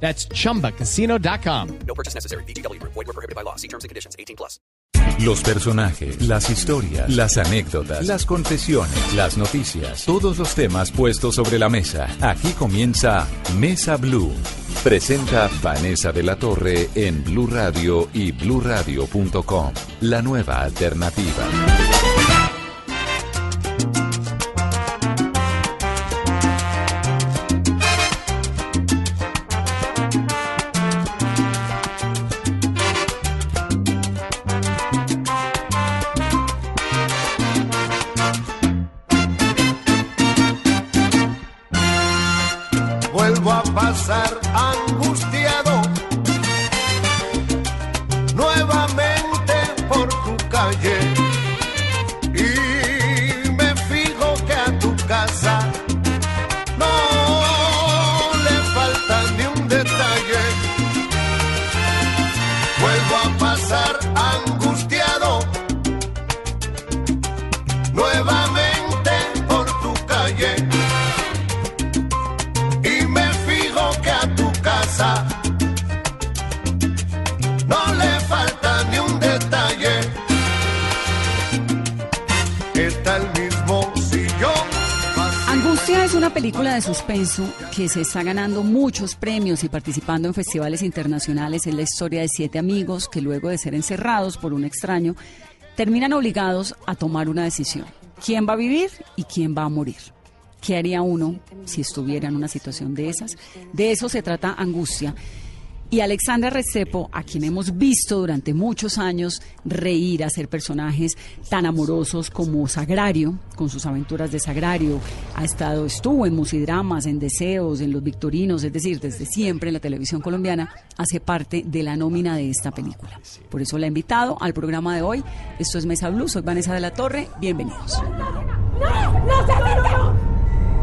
That's chumbacasino.com. No purchase necessary. BGW. Void were prohibited by law. See terms and conditions. 18 plus. Los personajes, las historias, las anécdotas, las confesiones, las noticias, todos los temas puestos sobre la mesa. Aquí comienza Mesa Blue. Presenta Vanessa de la Torre en Blue Radio y bluradio.com. La nueva alternativa. Pasar angustiado Angustia es una película de suspenso que se está ganando muchos premios y participando en festivales internacionales. Es la historia de siete amigos que luego de ser encerrados por un extraño terminan obligados a tomar una decisión. ¿Quién va a vivir y quién va a morir? ¿Qué haría uno si estuviera en una situación de esas? De eso se trata Angustia. Y Alexandra Restrepo, a quien hemos visto durante muchos años reír, hacer personajes tan amorosos como Sagrario, con sus aventuras de Sagrario, ha estado, estuvo en musidramas, en deseos, en los victorinos, es decir, desde siempre en la televisión colombiana, hace parte de la nómina de esta película. Por eso la he invitado al programa de hoy. Esto es Mesa Blue, soy Vanessa de la Torre, bienvenidos.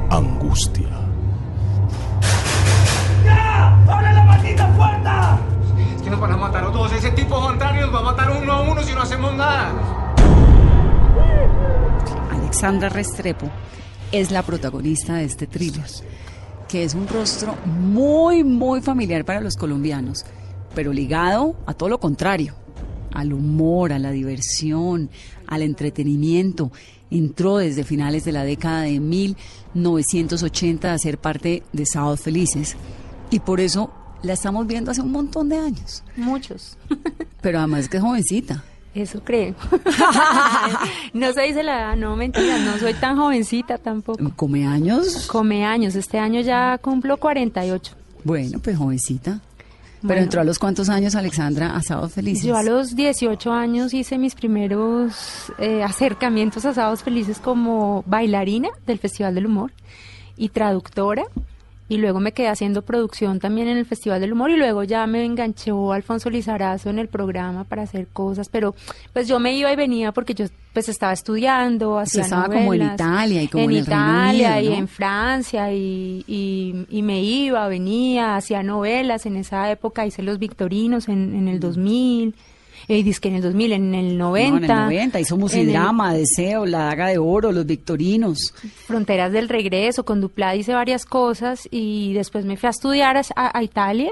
Angustia. ¡Abre la maldita puerta! Es que nos van a matar a todos. Ese tipo Juan nos va a matar uno a uno si no hacemos nada. Alexandra Restrepo es la protagonista de este thriller, que es un rostro muy, muy familiar para los colombianos, pero ligado a todo lo contrario, al humor, a la diversión, al entretenimiento. Entró desde finales de la década de 1980 a ser parte de Sábados Felices y por eso la estamos viendo hace un montón de años. Muchos. Pero además es que es jovencita. Eso creen. no se dice la edad, no mentira, no soy tan jovencita tampoco. ¿Come años? Come años, este año ya cumplo 48. Bueno, pues jovencita. Pero Bueno. entró a los cuántos años, Alexandra, a Sábados Felices. Yo a los 18 años hice mis primeros eh, acercamientos a Sábados Felices como bailarina del Festival del Humor y traductora. Y luego me quedé haciendo producción también en el Festival del Humor y luego ya me enganchó Alfonso Lizarazo en el programa para hacer cosas, pero pues yo me iba y venía porque yo pues estaba estudiando, hacía estaba como en novelas. Italia y como en Reino Italia y en Francia y, y, y me iba, venía, hacía novelas en esa época, hice Los Victorinos en, en el 2000, eh, dizque en el 2000, en el 90. No, en el 90 hizo en el musidrama, Deseo, La Daga de Oro, Los Victorinos. Fronteras del Regreso, con Duplá hice varias cosas y después me fui a estudiar a, a Italia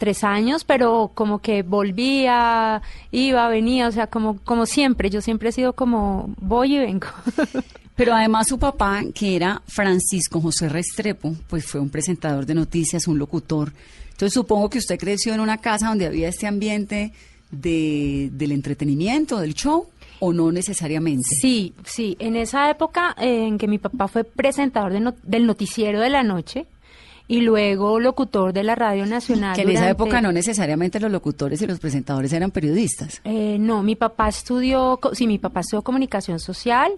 tres años, pero como que volvía, iba, venía, o sea, como, como siempre, yo siempre he sido como voy y vengo. Pero además su papá, que era Francisco José Restrepo, pues fue un presentador de noticias, un locutor. Entonces supongo que usted creció en una casa donde había este ambiente de, del entretenimiento, del show, o no necesariamente. Sí, sí, en esa época eh, en que mi papá fue presentador de no- del noticiero de la noche y luego locutor de la Radio Nacional. Que en esa época no necesariamente los locutores y los presentadores eran periodistas. Eh, no, mi papá estudió, sí, mi papá estudió comunicación social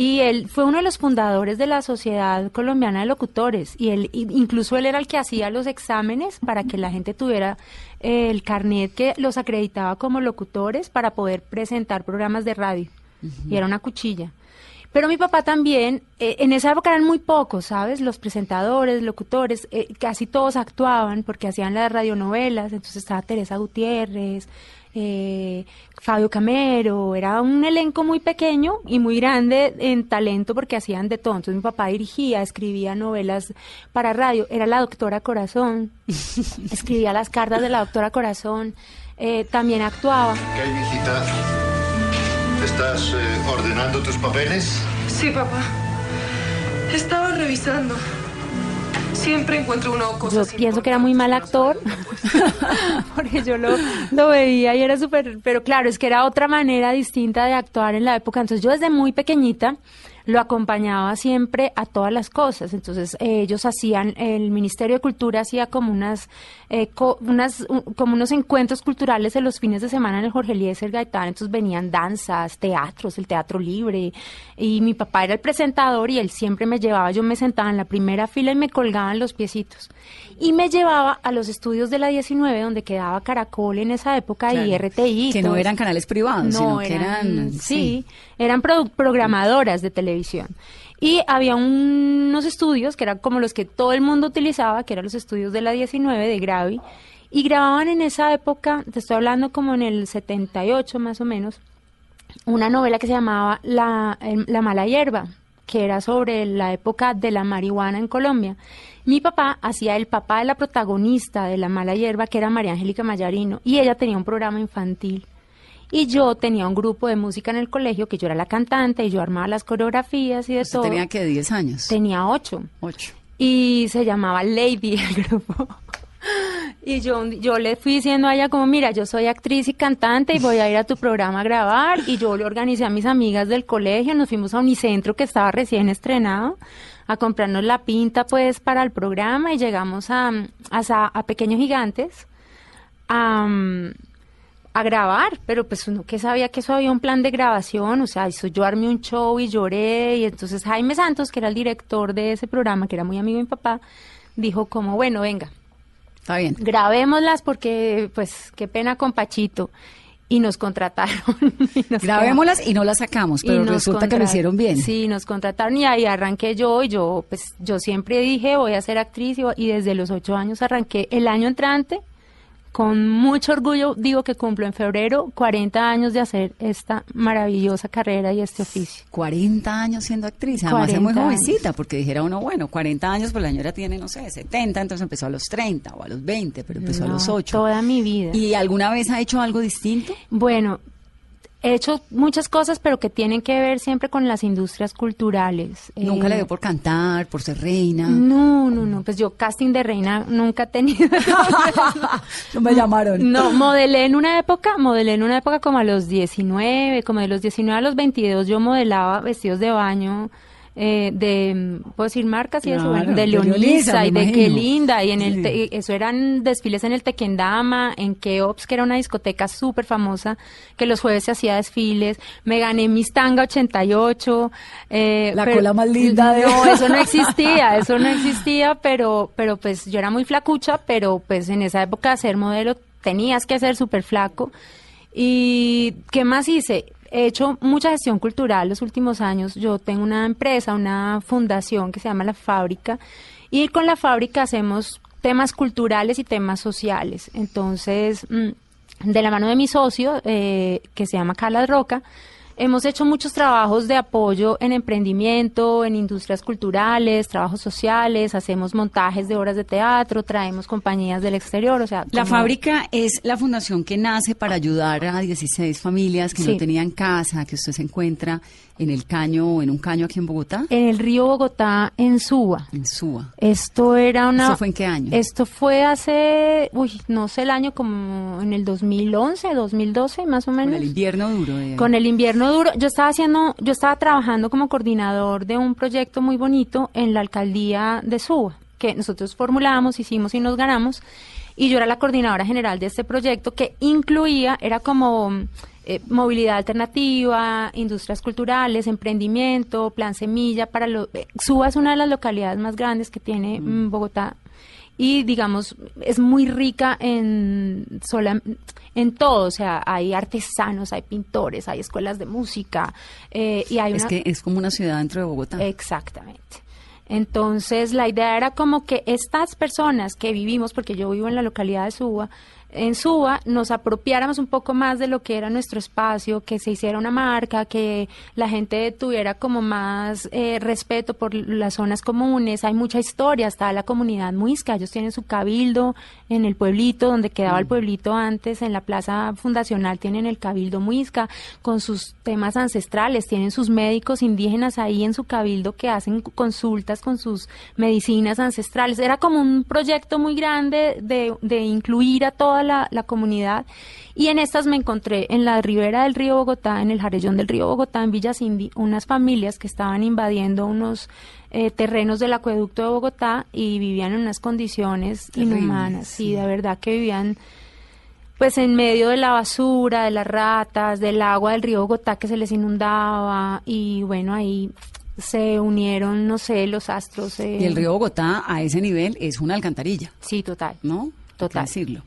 Y él fue uno de los fundadores de la Sociedad Colombiana de Locutores. Y él, incluso él era el que hacía los exámenes para que la gente tuviera eh, el carnet que los acreditaba como locutores para poder presentar programas de radio. Y era una cuchilla. Pero mi papá también, eh, en esa época eran muy pocos, ¿sabes? Los presentadores, locutores, eh, casi todos actuaban porque hacían las radionovelas, entonces estaba Teresa Gutiérrez, eh, Fabio Camero, era un elenco muy pequeño y muy grande en talento porque hacían de todo. Entonces mi papá dirigía, escribía novelas para radio, era la doctora Corazón, escribía las cartas de la doctora Corazón, eh, también actuaba. ¿Qué hay, mijita? ¿Estás eh, ordenando tus papeles? Sí, papá. Estaba revisando. Siempre encuentro uno Yo cosas pienso que era muy mal actor, porque yo lo, lo veía y era súper, pero claro, es que era otra manera distinta de actuar en la época. Entonces yo desde muy pequeñita lo acompañaba siempre a todas las cosas. Entonces eh, ellos hacían, el Ministerio de Cultura hacía como unas, eh, co- unas un- como unos encuentros culturales en los fines de semana en el Jorge Eliezer Gaitán. Entonces venían danzas, teatros, el teatro libre. Y mi papá era el presentador y él siempre me llevaba, yo me sentaba en la primera fila y me colgaban los piecitos. Y me llevaba a los estudios de la 19 donde quedaba Caracol en esa época y. RTI. Que no eran canales privados, sino que eran- sí, sí. Eran programadoras de televisión. Y había un- unos estudios que eran como los que todo el mundo utilizaba, que eran los estudios de la 19 de Gravi, y grababan en esa época, te estoy hablando como en el 78 más o menos, una novela que se llamaba La, el- La mala hierba, que era sobre la época de la marihuana en Colombia. Mi papá hacía el papá de la protagonista de La mala hierba, que era María Angélica Mayarino, y ella tenía un programa infantil. Y yo tenía un grupo de música en el colegio, que yo era la cantante, y yo armaba las coreografías y de todo. tenía que 10 años. Tenía ocho Ocho. y se llamaba Lady el grupo. Y yo, yo le fui diciendo a ella como, mira, yo soy actriz y cantante y voy a ir a tu programa a grabar. Y yo le organicé a mis amigas del colegio, nos fuimos a Unicentro que estaba recién estrenado a comprarnos la pinta pues para el programa y llegamos a, a, a Pequeños Gigantes a, a grabar, pero pues uno que sabía que eso había un plan de grabación, o sea, hizo yo armé un show y lloré y entonces Jaime Santos, que era el director de ese programa, que era muy amigo de mi papá, dijo como, bueno, venga, Está bien. grabémoslas porque pues qué pena con Pachito y nos contrataron. y nos Grabémoslas y no las sacamos, pero resulta que lo hicieron bien. Sí, nos contrataron y ahí arranqué yo y yo, pues yo siempre dije voy a ser actriz y, y desde los ocho años arranqué el año entrante. Con mucho orgullo digo que cumplo en febrero 40 años de hacer esta maravillosa carrera y este oficio. 40 años siendo actriz, además es muy 40 jovencita, porque dijera uno, bueno, 40 años, pues la señora tiene, no sé, 70, entonces empezó a los 30 o a los 20, pero empezó a los 8. Toda mi vida. ¿Y alguna vez ha hecho algo distinto? Bueno, he hecho muchas cosas, pero que tienen que ver siempre con las industrias culturales. Nunca Eh, le dio por cantar, por ser reina. No, no, no, pues yo casting de reina nunca he tenido. no me llamaron. No, modelé en una época, modelé en una época como a los 19, como de los 19 a los 22 yo modelaba vestidos de baño eh, de, ¿puedo decir marcas y eso? Claro, de Leonisa y de Qué. Linda, y en el, te- eso eran desfiles en el Tequendama, en Keops, que era una discoteca súper famosa, que los jueves se hacía desfiles, me gané mis tanga 88. eh, La cola más linda de- No, eso no existía, eso no existía, pero, pero pues yo era muy flacucha, pero pues en esa época ser modelo tenías que ser súper flaco. ¿Y qué más hice? He hecho mucha gestión cultural los últimos años. Yo tengo una empresa, una fundación que se llama La Fábrica y con la fábrica hacemos temas culturales y temas sociales. Entonces, mm, de la mano de mi socio, eh, que se llama Carla Roca, hemos hecho muchos trabajos de apoyo en emprendimiento, en industrias culturales, trabajos sociales, hacemos montajes de obras de teatro, traemos compañías del exterior, o sea... La como- fábrica es la fundación que nace para ayudar a 16 familias que Sí. no tenían casa, que usted se encuentra en el caño o en un caño aquí en Bogotá, En el río Bogotá, en Suba. en Suba. Esto era una... ¿Eso fue en qué año? Esto fue hace, uy, no sé el año, como en el 2011, 2012, más o menos. Con el invierno duro. de- Con el invierno duro, yo estaba haciendo, yo estaba trabajando como coordinador de un proyecto muy bonito en la alcaldía de Suba, que nosotros formulamos, hicimos y nos ganamos. y yo era la coordinadora general de este proyecto que incluía, era como eh, movilidad alternativa, industrias culturales, emprendimiento, plan semilla para los... Eh, Suba es una de las localidades más grandes que tiene mm, Bogotá y digamos es muy rica en sola, en todo, o sea, hay artesanos, hay pintores, hay escuelas de música eh, y hay Es una... que es como una ciudad dentro de Bogotá. Exactamente. Entonces, la idea era como que estas personas que vivimos, porque yo vivo en la localidad de Suba, en Suba nos apropiáramos un poco más de lo que era nuestro espacio, que se hiciera una marca, que la gente tuviera como más eh, respeto por las zonas comunes. Hay mucha historia, está la comunidad muisca, ellos tienen su cabildo en el pueblito, donde quedaba el pueblito antes, en la plaza fundacional tienen el cabildo muisca, con sus temas ancestrales, tienen sus médicos indígenas ahí en su cabildo que hacen consultas con sus medicinas ancestrales. Era como un proyecto muy grande de, de incluir a toda la, la comunidad. Y en estas me encontré en la ribera del río Bogotá, en el jarellón del río Bogotá, en Villa Cindy, unas familias que estaban invadiendo unos eh, terrenos del acueducto de Bogotá y vivían en unas condiciones inhumanas. Sí, de verdad que vivían pues en medio de la basura, de las ratas, del agua del río Bogotá que se les inundaba y bueno, ahí se unieron, no sé, los astros. eh, Y el río Bogotá a ese nivel es una alcantarilla, Sí, total. ¿no? Hay que Total. decirlo.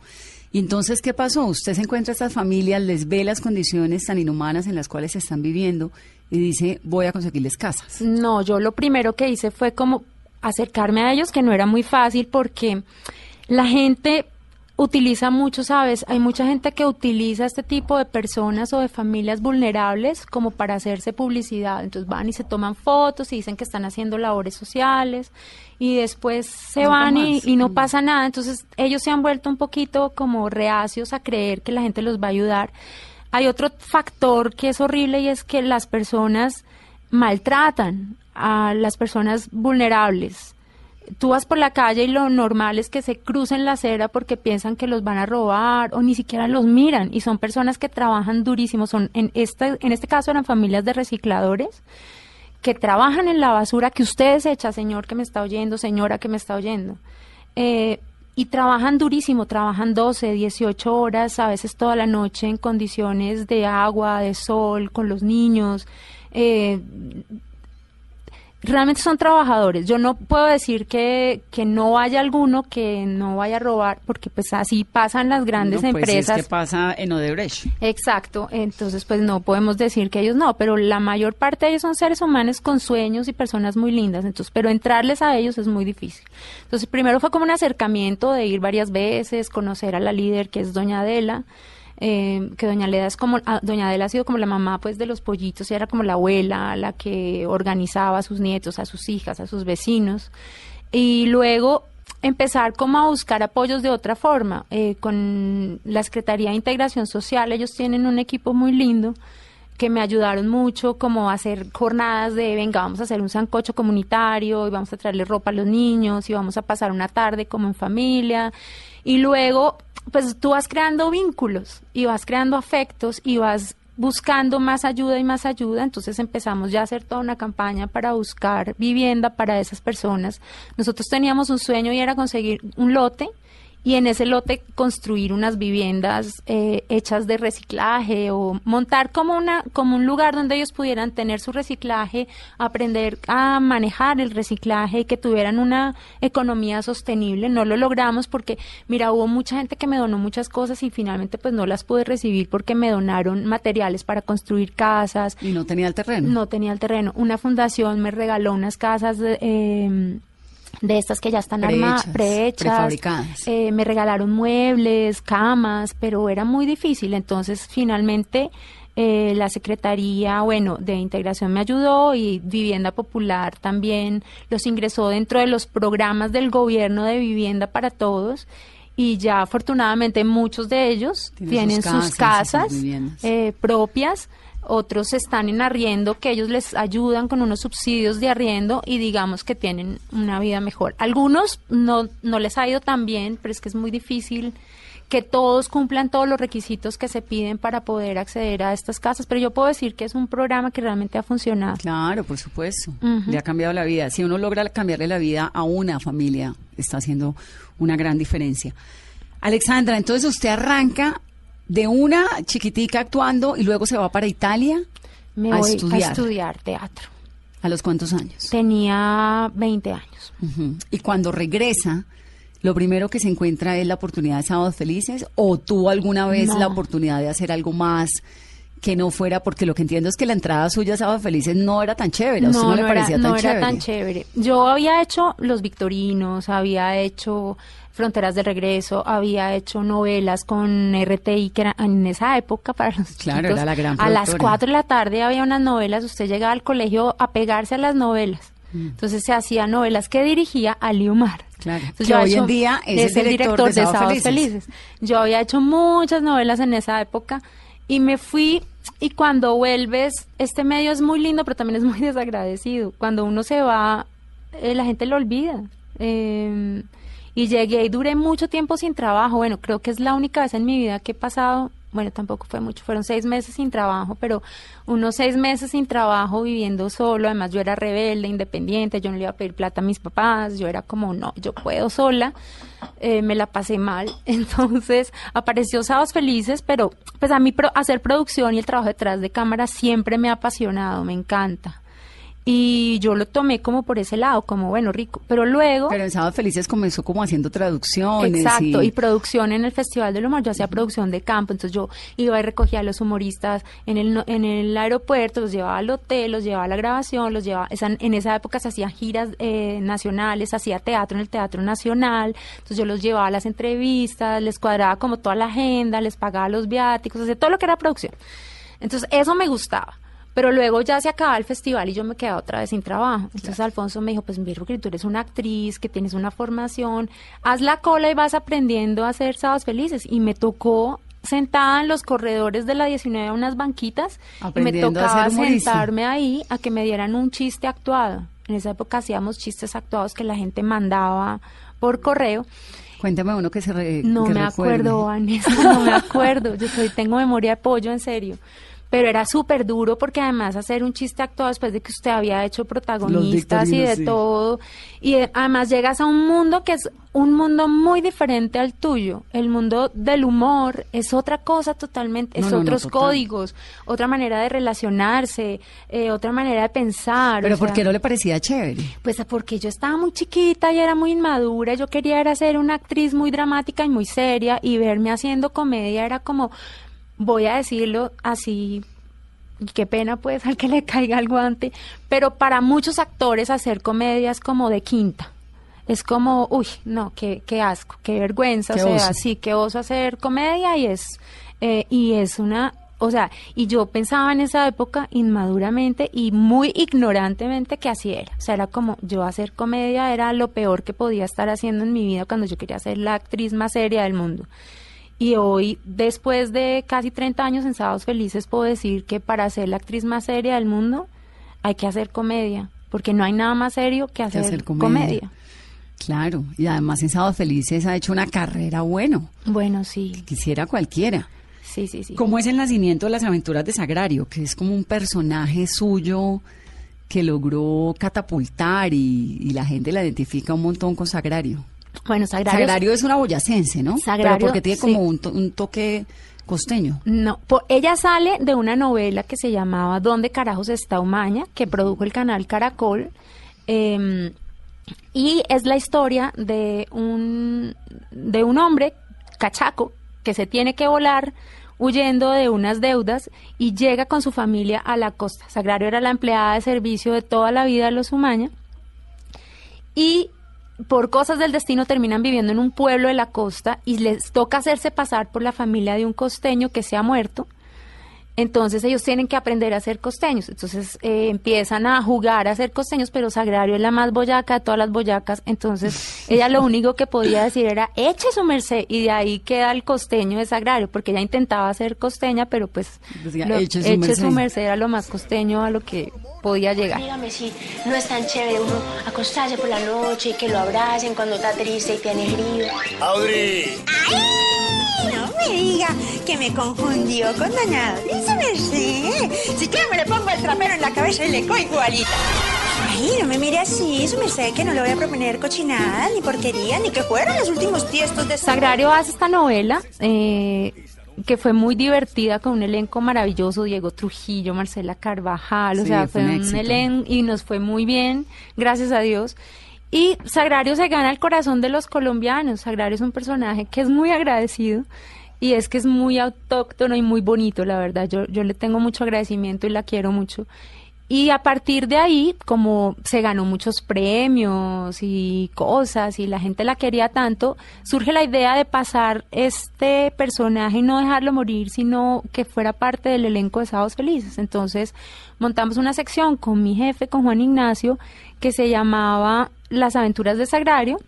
Y entonces, ¿qué pasó? Usted se encuentra a estas familias, les ve las condiciones tan inhumanas en las cuales están viviendo y dice, voy a conseguirles casas. No, yo lo primero que hice fue como acercarme a ellos, que no era muy fácil porque la gente utiliza mucho, ¿sabes? Hay mucha gente que utiliza este tipo de personas o de familias vulnerables como para hacerse publicidad. Entonces van y se toman fotos y dicen que están haciendo labores sociales y después se van y, y no Mm. pasa nada. Entonces ellos se han vuelto un poquito como reacios a creer que la gente los va a ayudar. Hay otro factor que es horrible y es que las personas maltratan a las personas vulnerables. Tú vas por la calle y lo normal es que se crucen la acera porque piensan que los van a robar o ni siquiera los miran y son personas que trabajan durísimo. Son en este en este caso eran familias de recicladores que trabajan en la basura que usted desecha, señor que me está oyendo, señora que me está oyendo. Eh, y trabajan durísimo, trabajan 12, 18 horas, a veces toda la noche en condiciones de agua, de sol, con los niños. Eh, realmente son trabajadores. Yo no puedo decir que, que no haya alguno que no vaya a robar, porque pues así pasan las grandes No, pues, empresas. Es que pasa en Odebrecht. Exacto, entonces pues no podemos decir que ellos no, pero la mayor parte de ellos son seres humanos con sueños y personas muy lindas, entonces, pero entrarles a ellos es muy difícil. Entonces, primero fue como un acercamiento de ir varias veces, conocer a la líder que es Doña Adela, eh, que Doña Adela es como, ah, Doña Adela ha sido como la mamá pues de los pollitos, y era como la abuela, la que organizaba a sus nietos, a sus hijas, a sus vecinos, y luego empezar como a buscar apoyos de otra forma. Eh, con la Secretaría de Integración Social, ellos tienen un equipo muy lindo que me ayudaron mucho, como a hacer jornadas de, venga, vamos a hacer un sancocho comunitario y vamos a traerle ropa a los niños y vamos a pasar una tarde como en familia. Y luego, pues tú vas creando vínculos y vas creando afectos y vas buscando más ayuda y más ayuda, entonces empezamos ya a hacer toda una campaña para buscar vivienda para esas personas. Nosotros teníamos un sueño y era conseguir un lote y en ese lote construir unas viviendas eh, hechas de reciclaje o montar como una como un lugar donde ellos pudieran tener su reciclaje, aprender a manejar el reciclaje y que tuvieran una economía sostenible. No lo logramos porque mira, hubo mucha gente que me donó muchas cosas y finalmente pues no las pude recibir porque me donaron materiales para construir casas. Y no tenía el terreno. No tenía el terreno. Una fundación me regaló unas casas de, eh, de estas que ya están armadas, prehechas. prefabricadas. Eh, me regalaron muebles, camas, pero era muy difícil. Entonces, finalmente, eh, la Secretaría, bueno, de Integración me ayudó y Vivienda Popular también los ingresó dentro de los programas del gobierno de vivienda para todos. Y ya afortunadamente muchos de ellos Tienen tienen, sus sus casas, sus eh, propias, otros están en arriendo que ellos les ayudan con unos subsidios de arriendo y digamos que tienen una vida mejor. Algunos no, no les ha ido tan bien, pero es que es muy difícil que todos cumplan todos los requisitos que se piden para poder acceder a estas casas, pero yo puedo decir que es un programa que realmente ha funcionado. Claro, por supuesto. Le ha cambiado la vida. Si uno logra cambiarle la vida a una familia, está haciendo una gran diferencia. Alexandra, entonces usted arranca de una chiquitica actuando y luego se va para Italia Me a voy estudiar. a estudiar teatro. ¿A los cuántos años? Tenía 20 años. Y cuando regresa, lo primero que se encuentra es la oportunidad de Sábados Felices o tuvo alguna vez No. la oportunidad de hacer algo más que no fuera, porque lo que entiendo es que la entrada suya a Sábados Felices no era tan chévere, a usted no, le parecía era, tan no chévere. era tan chévere. Yo había hecho Los Victorinos, había hecho Fronteras de Regreso, había hecho novelas con RTI, que era en esa época para los Claro, chiquitos, era la gran A las productora. 4 de la tarde había unas novelas, usted llegaba al colegio a pegarse a las novelas. Mm. Entonces se hacían novelas que dirigía Ali Umar. Claro, Entonces, que yo hoy había en hecho- día es el director de Sábados Felices. Yo había hecho muchas novelas en esa época y me fui y cuando vuelves, este medio es muy lindo, pero también es muy desagradecido. Cuando uno se va, eh, la gente lo olvida. Eh, y llegué y duré mucho tiempo sin trabajo. Bueno, creo que es la única vez en mi vida que he pasado, bueno, tampoco fue mucho, fueron seis meses sin trabajo, pero unos seis meses sin trabajo viviendo solo. Además, yo era rebelde, independiente, yo no le iba a pedir plata a mis papás, yo era como, no, yo puedo sola. Eh, me la pasé mal. Entonces apareció Sábados Felices, pero pues a mí pro- hacer producción y el trabajo detrás de cámara siempre me ha apasionado, me encanta. Y yo lo tomé como por ese lado, como bueno, rico. Pero luego... Pero en Sábados Felices comenzó como haciendo traducciones. Exacto, y, y producción en el Festival del Humor, yo hacía producción de campo, entonces yo iba y recogía a los humoristas en el, en el aeropuerto, los llevaba al hotel, los llevaba a la grabación, los llevaba, esa- en esa época se hacían giras eh, nacionales, hacía teatro en el Teatro Nacional, entonces yo los llevaba a las entrevistas, les cuadraba como toda la agenda, les pagaba los viáticos, hacía todo lo que era producción. Entonces eso me gustaba. Pero luego ya se acababa el festival y yo me quedaba otra vez sin trabajo. Entonces Alfonso me dijo, pues mira, que tú eres una actriz, que tienes una formación, haz la cola y vas aprendiendo a hacer sábados felices. Y me tocó sentada en los corredores de la 19 a unas banquitas y me tocaba sentarme ahí a que me dieran un chiste actuado. En esa época hacíamos chistes actuados que la gente mandaba por correo. Cuéntame uno que se re- No que me recuerde. acuerdo, Vanessa, no me acuerdo. Yo soy, tengo memoria de pollo, en serio. Pero era súper duro porque además hacer un chiste actuado después de que usted había hecho protagonistas y de sí. todo. Y además llegas a un mundo que es un mundo muy diferente al tuyo. El mundo del humor es otra cosa totalmente, No, es no, no, otros total. códigos, otra manera de relacionarse, eh, otra manera de pensar. Pero o ¿por sea, qué no le parecía chévere? pues porque yo estaba muy chiquita y era muy inmadura, yo quería era ser una actriz muy dramática y muy seria y verme haciendo comedia era como, voy a decirlo así, y qué pena pues al que le caiga el guante, pero para muchos actores hacer comedia es como de quinta. Es como, uy, no, qué, qué asco, qué vergüenza, Qué o sea, oso. sí, qué oso hacer comedia y es, eh, y es una, o sea, y yo pensaba en esa época inmaduramente y muy ignorantemente que así era. O sea, era como yo hacer comedia era lo peor que podía estar haciendo en mi vida cuando yo quería ser la actriz más seria del mundo. Y hoy, después de casi 30 años en Sábados Felices, puedo decir que para ser la actriz más seria del mundo hay que hacer comedia, porque no hay nada más serio que hacer, hacer comedia. comedia. Claro, y además en Sábados Felices ha hecho una carrera bueno, Bueno, sí, quisiera cualquiera. sí, sí, sí. ¿Cómo es el nacimiento de las aventuras de Sagrario? Que es como un personaje suyo que logró catapultar y, y la gente la identifica un montón con Sagrario. Bueno, Sagrario, Sagrario es una boyacense, ¿no? Sagrario, Pero porque tiene sí. como un, to- un toque costeño. No, po- ella sale de una novela que se llamaba ¿Dónde carajos está Umaña? que produjo el canal Caracol. eh, y es la historia de un, de un hombre cachaco que se tiene que volar huyendo de unas deudas y llega con su familia a la costa. Sagrario era la empleada de servicio de toda la vida de los Umaña y por cosas del destino terminan viviendo en un pueblo de la costa y les toca hacerse pasar por la familia de un costeño que se ha muerto. Entonces ellos tienen que aprender a ser costeños. Entonces eh, empiezan a jugar a ser costeños, pero Sagrario es la más boyaca de todas las boyacas. Entonces ella lo único que podía decir era eche su merced y de ahí queda el costeño de Sagrario, porque ella intentaba ser costeña, pero pues Decía, lo- "Eche su eche merced". su merced era lo más costeño a lo que podía llegar. Dígame si no es tan chévere uno acostarse por la noche y que lo abracen cuando está triste y tiene frío. Audrey, No me diga que me confundió con Doña Dice merced. Si quiere me le pongo el trapero en la cabeza y le cojo igualita. Ay, no me mire así, su merced, que no le voy a proponer cochinada, ni porquería, ni que fueran los últimos tiestos de Sagrario hace esta novela eh, que fue muy divertida con un elenco maravilloso, Diego Trujillo, Marcela Carvajal, o Sí, sea, fue fue un elenco y nos fue muy bien, gracias a Dios. Y Sagrario se gana el corazón de los colombianos. Sagrario es un personaje que es muy agradecido y es que es muy autóctono y muy bonito, la verdad. Yo, yo le tengo mucho agradecimiento y la quiero mucho. Y a partir de ahí, como se ganó muchos premios y cosas y la gente la quería tanto, surge la idea de pasar este personaje y no dejarlo morir, sino que fuera parte del elenco de Sábados Felices. Entonces montamos una sección con mi jefe, con Juan Ignacio, que se llamaba Las aventuras de Sagrario.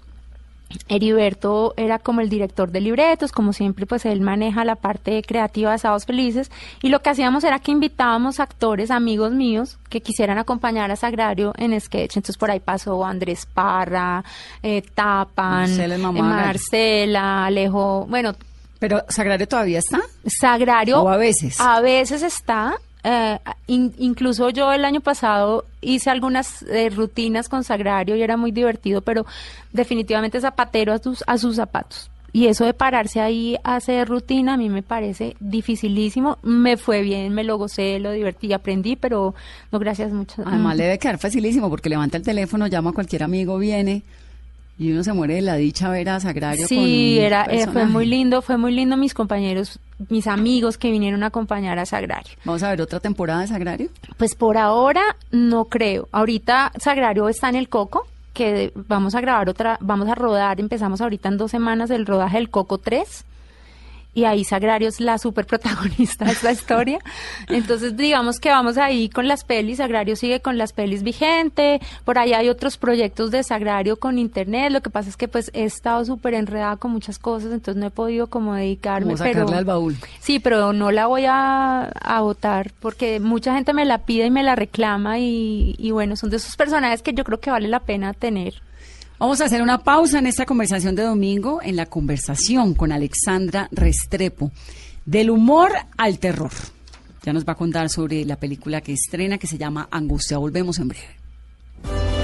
Heriberto era como el director de libretos, como siempre pues él maneja la parte creativa de Sábados Felices y lo que hacíamos era que invitábamos actores, amigos míos que quisieran acompañar a Sagrario en sketch, entonces por ahí pasó Andrés Parra, eh, Tapan, Marcela eh. Marcela, Alejo, bueno, Pero Sagrario todavía está. Sagrario O a veces. a veces está. Eh, in- incluso yo el año pasado hice algunas eh, rutinas con Sagrario y era muy divertido, pero definitivamente zapatero a sus, a sus zapatos. Y eso de pararse ahí a hacer rutina a mí me parece dificilísimo. Me fue bien, me lo gocé, lo divertí, aprendí, pero no gracias mucho. Además Mm. le debe quedar facilísimo porque levanta el teléfono, llama a cualquier amigo, viene y uno se muere de la dicha ver a Sagrario con Sí, un era, eh, fue muy lindo, fue muy lindo mis compañeros, mis amigos que vinieron a acompañar a Sagrario. Vamos a ver otra temporada de Sagrario. Pues por ahora no creo. Ahorita Sagrario está en el Coco, que vamos a grabar otra, vamos a rodar, empezamos ahorita en dos semanas el rodaje del Coco 3. Y ahí Sagrario es la super protagonista de esta historia. Entonces, digamos que vamos ahí con las pelis. Sagrario sigue con las pelis vigente. Por ahí hay otros proyectos de Sagrario con internet. Lo que pasa es que pues he estado súper enredada con muchas cosas, entonces no he podido como dedicarme. Como sacarla pero, al baúl. Sí, pero no la voy a, a votar porque mucha gente me la pide y me la reclama y, y bueno, son de esos personajes que yo creo que vale la pena tener. Vamos a hacer una pausa en esta conversación de domingo, en la conversación con Alexandra Restrepo, del humor al terror. Ya nos va a contar sobre la película que estrena que se llama Angustia. Volvemos en breve.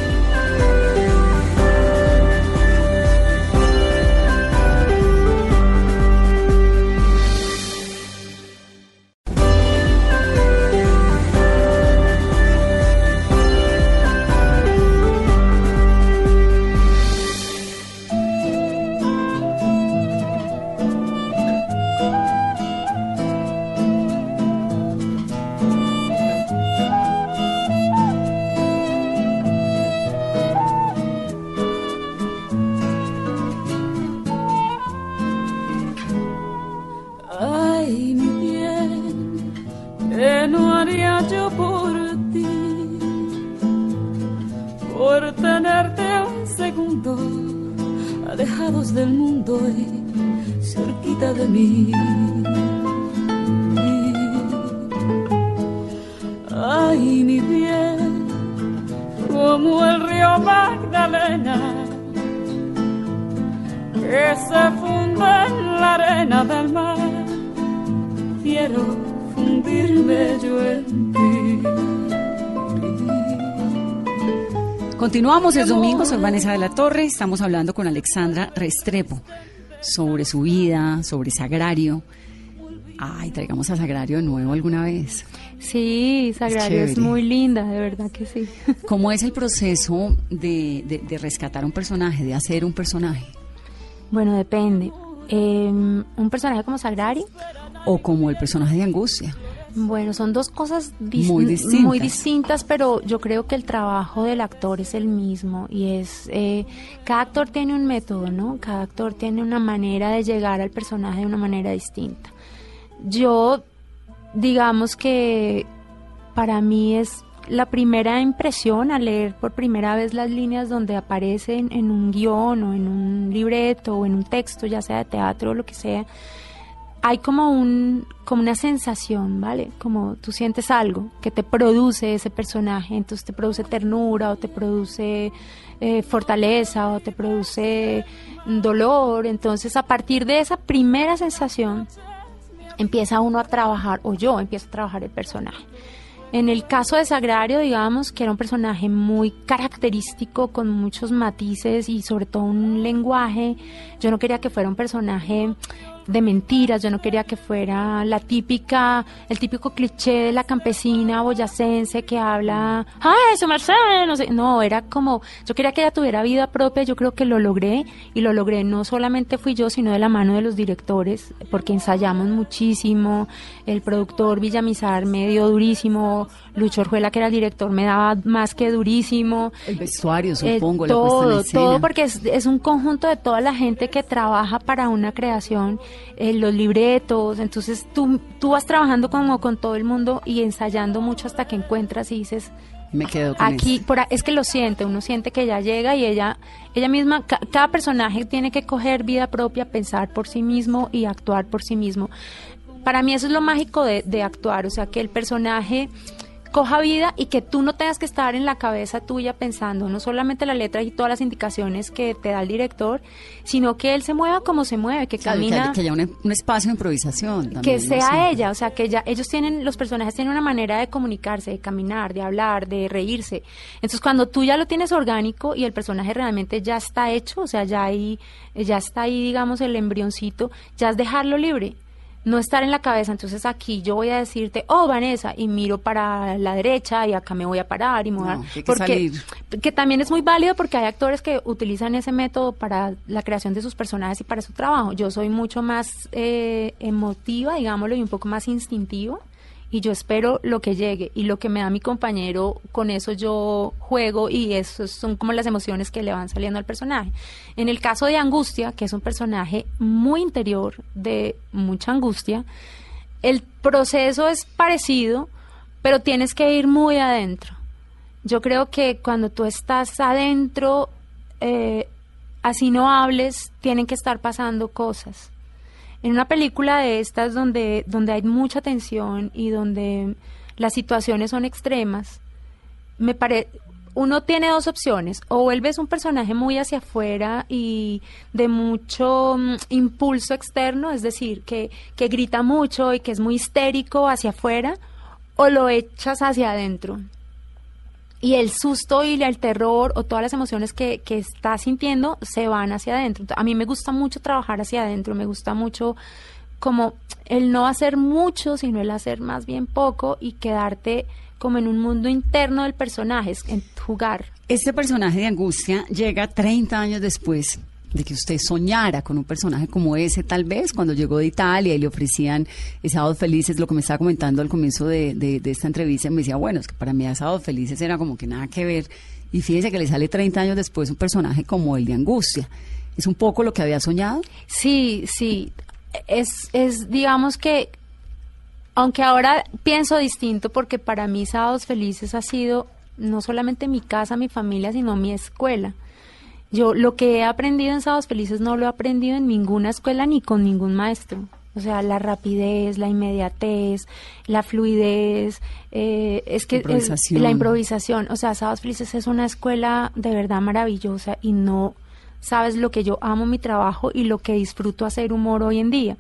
Continuamos, es domingo, soy Vanessa de la Torre, estamos hablando con Alexandra Restrepo sobre su vida, sobre Sagrario. Ay, traigamos a Sagrario de nuevo alguna vez. Sí, Sagrario es, chévere. muy linda, de verdad que sí. ¿Cómo es el proceso de, de- de rescatar un personaje, de hacer un personaje? Bueno, depende. Eh, un personaje como Sagrario, O como el personaje de Angustia. Bueno, son dos cosas dis- Muy distintas. muy distintas, pero yo creo que el trabajo del actor es el mismo y es eh, cada actor tiene un método, ¿no? Cada actor tiene una manera de llegar al personaje de una manera distinta. Yo, digamos que para mí es la primera impresión al leer por primera vez las líneas donde aparecen en un guion o en un libreto o en un texto, ya sea de teatro o lo que sea, hay como un como una sensación, ¿vale? Como tú sientes algo que te produce ese personaje, entonces te produce ternura o te produce eh, fortaleza o te produce dolor, entonces a partir de esa primera sensación empieza uno a trabajar o yo empiezo a trabajar el personaje. En el caso de Sagrario, digamos, que era un personaje muy característico, con muchos matices y sobre todo un lenguaje, yo no quería que fuera un personaje de mentiras, yo no quería que fuera la típica, el típico cliché de la campesina boyacense que habla, ¡ay, su merced! No no, era como, yo quería que ella tuviera vida propia, yo creo que lo logré, y lo logré no solamente fui yo, sino de la mano de los directores, porque ensayamos muchísimo, el productor Villamizar me dio durísimo, Lucho Orjuela, que era el director, me daba más que durísimo. El vestuario, Eh, supongo, la puesta en todo, escena. todo, porque es, es un conjunto de toda la gente que trabaja para una creación, eh, los libretos, entonces tú, tú vas trabajando como con todo el mundo y ensayando mucho hasta que encuentras y dices, Me quedo con aquí, eso. por es que lo siente, uno siente que ella llega y ella, ella misma, ca- cada personaje tiene que coger vida propia, pensar por sí mismo y actuar por sí mismo. Para mí eso es lo mágico de, de actuar, o sea, que el personaje coja vida y que tú no tengas que estar en la cabeza tuya pensando no solamente la letra y todas las indicaciones que te da el director, sino que él se mueva como se mueve, que Claro, que camina haya, que haya un, un espacio de improvisación. también, que sea ella, o sea, que ella, ellos tienen, los personajes tienen una manera de comunicarse, de caminar, de hablar, de reírse. Entonces, cuando tú ya lo tienes orgánico y el personaje realmente ya está hecho, o sea, ya ahí, ya está ahí, digamos, el embrioncito, ya es dejarlo libre. No estar en la cabeza, entonces aquí yo voy a decirte, oh Vanessa, y miro para la derecha y acá me voy a parar y me voy a- hay que porque salir. que también es muy válido porque hay actores que utilizan ese método para la creación de sus personajes y para su trabajo. Yo soy mucho más eh, emotiva, digámoslo, y un poco más instintiva. Y yo espero lo que llegue y lo que me da mi compañero, con eso yo juego y eso son como las emociones que le van saliendo al personaje. En el caso de Angustia, que es un personaje muy interior, de mucha angustia, el proceso es parecido, pero tienes que ir muy adentro. Yo creo que cuando tú estás adentro, eh, así no hables, tienen que estar pasando cosas. En una película de estas donde, donde hay mucha tensión y donde las situaciones son extremas, me parece uno tiene dos opciones, o vuelves un personaje muy hacia afuera y de mucho mm, impulso externo, es decir, que, que grita mucho y que es muy histérico hacia afuera, o lo echas hacia adentro. Y el susto y el terror o todas las emociones que, que estás sintiendo se van hacia adentro. A mí me gusta mucho trabajar hacia adentro, me gusta mucho como el no hacer mucho, sino el hacer más bien poco y quedarte como en un mundo interno del personaje, en jugar. Este personaje de angustia llega 30 años después de que usted soñara con un personaje como ese, tal vez cuando llegó de Italia y le ofrecían Sábados Felices, lo que me estaba comentando al comienzo de, de- esta entrevista, me decía, bueno, es que para mí Sábados Felices era como que nada que ver. Y fíjese que le sale 30 años después un personaje como el de Angustia. ¿Es un poco lo que había soñado? Sí, sí. Es, es, digamos que, aunque ahora pienso distinto, porque para mí Sábados Felices ha sido no solamente mi casa, mi familia, sino mi escuela. Yo lo que he aprendido en Sábados Felices no lo he aprendido en ninguna escuela ni con ningún maestro. O sea, la rapidez, la inmediatez, la fluidez, eh, es que es- Improvisación. la improvisación. O sea, Sábados Felices es una escuela de verdad maravillosa y no sabes lo que yo amo mi trabajo y lo que disfruto hacer humor hoy en día.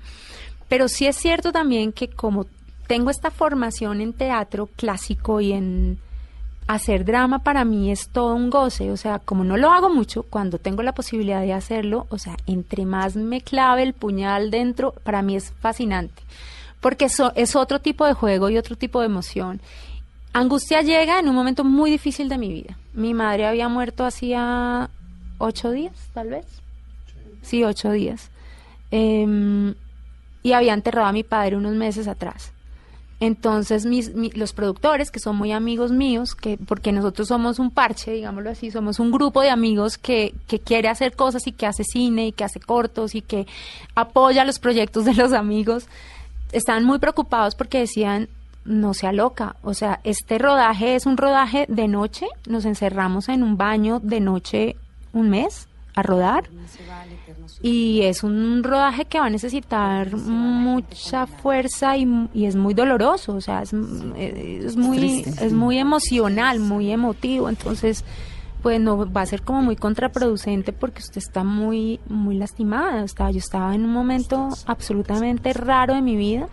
Pero sí es cierto también que como tengo esta formación en teatro clásico y en hacer drama para mí es todo un goce, o sea, como no lo hago mucho, cuando tengo la posibilidad de hacerlo, o sea, entre más me clave el puñal dentro, para mí es fascinante, porque eso es otro tipo de juego y otro tipo de emoción. Angustia llega en un momento muy difícil de mi vida. Mi madre había muerto hacía ocho días, tal vez. Sí, ocho días. Em, y había enterrado a mi padre unos meses atrás. Entonces mis, mi- los productores, que son muy amigos míos, que porque nosotros somos un parche, digámoslo así, somos un grupo de amigos que, que quiere hacer cosas y que hace cine y que hace cortos y que apoya los proyectos de los amigos, estaban muy preocupados porque decían, no sea loca, o sea, este rodaje es un rodaje de noche, nos encerramos en un baño de noche un mes a rodar y es un rodaje que va a necesitar mucha fuerza y, y es muy doloroso, o sea, es, es muy es muy emocional, muy emotivo, entonces pues no va a ser como muy contraproducente porque usted está muy muy lastimada, estaba yo estaba en un momento absolutamente raro de mi vida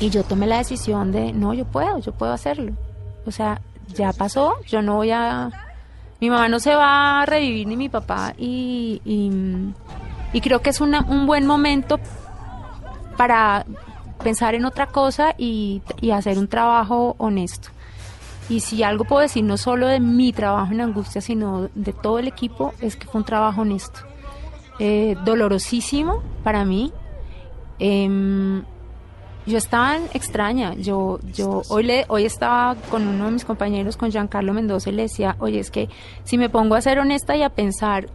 Y yo tomé la decisión de, no, yo puedo, yo puedo hacerlo. O sea, ya pasó, yo no voy a... Mi mamá no se va a revivir ni mi papá y, y, creo que es una- un buen momento para pensar en otra cosa y, y hacer un trabajo honesto. Y si algo puedo decir, no solo de mi trabajo en Angustia, sino de todo el equipo, es que fue un trabajo honesto. Eh, dolorosísimo para mí. Em, yo estaba extraña. Yo, yo hoy le, hoy estaba con uno de mis compañeros, con Giancarlo Mendoza, y le decía, oye, es que si me pongo a ser honesta y a pensar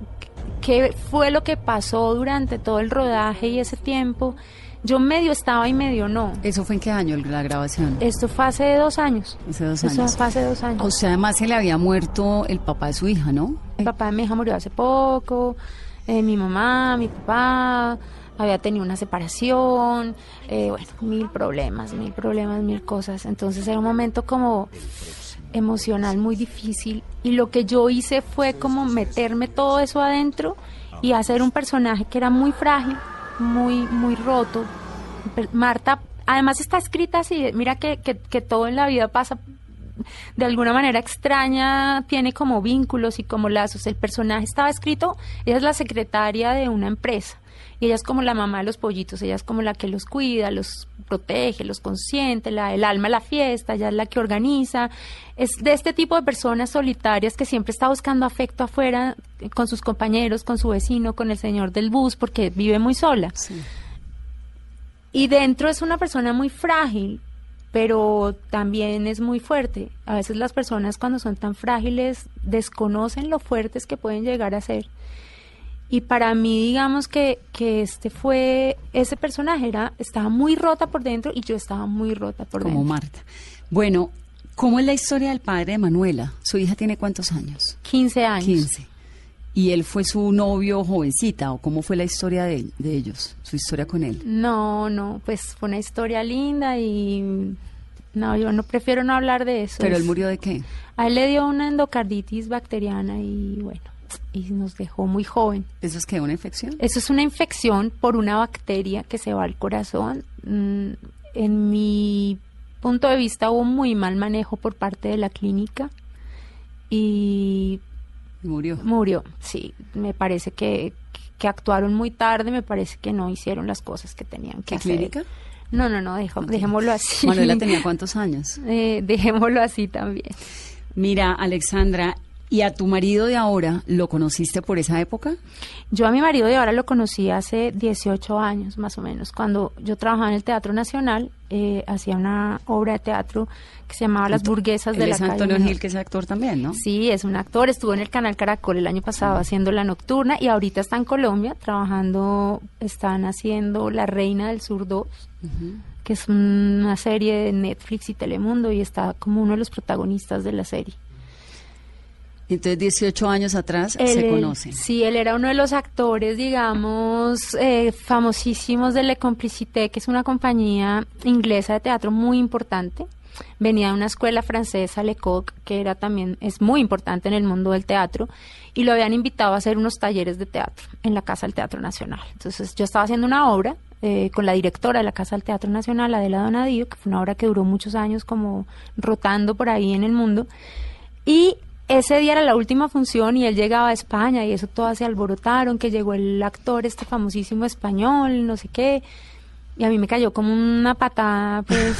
qué fue lo que pasó durante todo el rodaje y ese tiempo, yo medio estaba y medio no. ¿Eso fue en qué año la grabación? Esto fue hace dos años. Hace dos Eso años. fue hace dos años. O sea, además se le había muerto el papá de su hija, ¿no? Mi papá de mi hija murió hace poco, eh, mi mamá, mi papá, había tenido una separación, eh, bueno, mil problemas, mil problemas, mil cosas. Entonces era un momento como emocional muy difícil y lo que yo hice fue como meterme todo eso adentro y hacer un personaje que era muy frágil, muy, muy roto. Marta, además está escrita así, mira que, que, que todo en la vida pasa de alguna manera extraña, tiene como vínculos y como lazos. El personaje estaba escrito, ella es la secretaria de una empresa y ella es como la mamá de los pollitos, ella es como la que los cuida, los protege, los consiente, la, el alma la fiesta, ella es la que organiza. Es de este tipo de personas solitarias que siempre está buscando afecto afuera eh, con sus compañeros, con su vecino, con el señor del bus, porque vive muy sola. Y dentro es una persona muy frágil, pero también es muy fuerte. A veces las personas cuando son tan frágiles desconocen lo fuertes que pueden llegar a ser. Y para mí, digamos que, que este fue, ese personaje era, estaba muy rota por dentro y yo estaba muy rota por Como dentro. Marta. Bueno, ¿cómo es la historia del padre de Manuela? ¿Su hija tiene cuántos años? 15 años. 15. ¿Y él fue su novio jovencita o cómo fue la historia de, él- de ellos, su historia con él? No, no, pues fue una historia linda y no, yo no prefiero no hablar de eso. ¿Pero él murió de qué? A él le dio una endocarditis bacteriana y bueno, y nos dejó muy joven. ¿Eso es que una infección? Eso es una infección por una bacteria que se va al corazón. Mm, En mi punto de vista hubo muy mal manejo por parte de la clínica y murió. murió. Sí, me parece que, que actuaron muy tarde, me parece que no hicieron las cosas que tenían que ¿Qué hacer. clínica? No, no, no, dejémoslo así. Manuela tenía cuántos años? Eh, dejémoslo así también. Mira, Alexandra, ¿y a tu marido de ahora lo conociste por esa época? Yo a mi marido de ahora lo conocí hace 18 años más o menos. Cuando yo trabajaba en el Teatro Nacional, eh, hacía una obra de teatro que se llamaba Las burguesas Él de la es calle Antonio. Gil, que es actor también, ¿no? Sí, es un actor, estuvo en el canal Caracol el año pasado haciendo La Nocturna y ahorita está en Colombia trabajando, están haciendo La Reina del Sur 2, que es una serie de Netflix y Telemundo y está como uno de los protagonistas de la serie. Entonces, 18 años atrás se Él- conocen. Sí, él era uno de los actores, digamos, eh, famosísimos de Le Complicité, que es una compañía inglesa de teatro muy importante. Venía de una escuela francesa, Lecoq, que era también, es muy importante en el mundo del teatro, y lo habían invitado a hacer unos talleres de teatro en la Casa del Teatro Nacional. Entonces yo estaba haciendo una obra eh, con la directora de la Casa del Teatro Nacional, Adela Donadío, que fue una obra que duró muchos años como rotando por ahí en el mundo. Y ese día era la última función y él llegaba a España y eso todas se alborotaron, que llegó el actor este famosísimo español, no sé qué. Y a mí me cayó como una patada, pues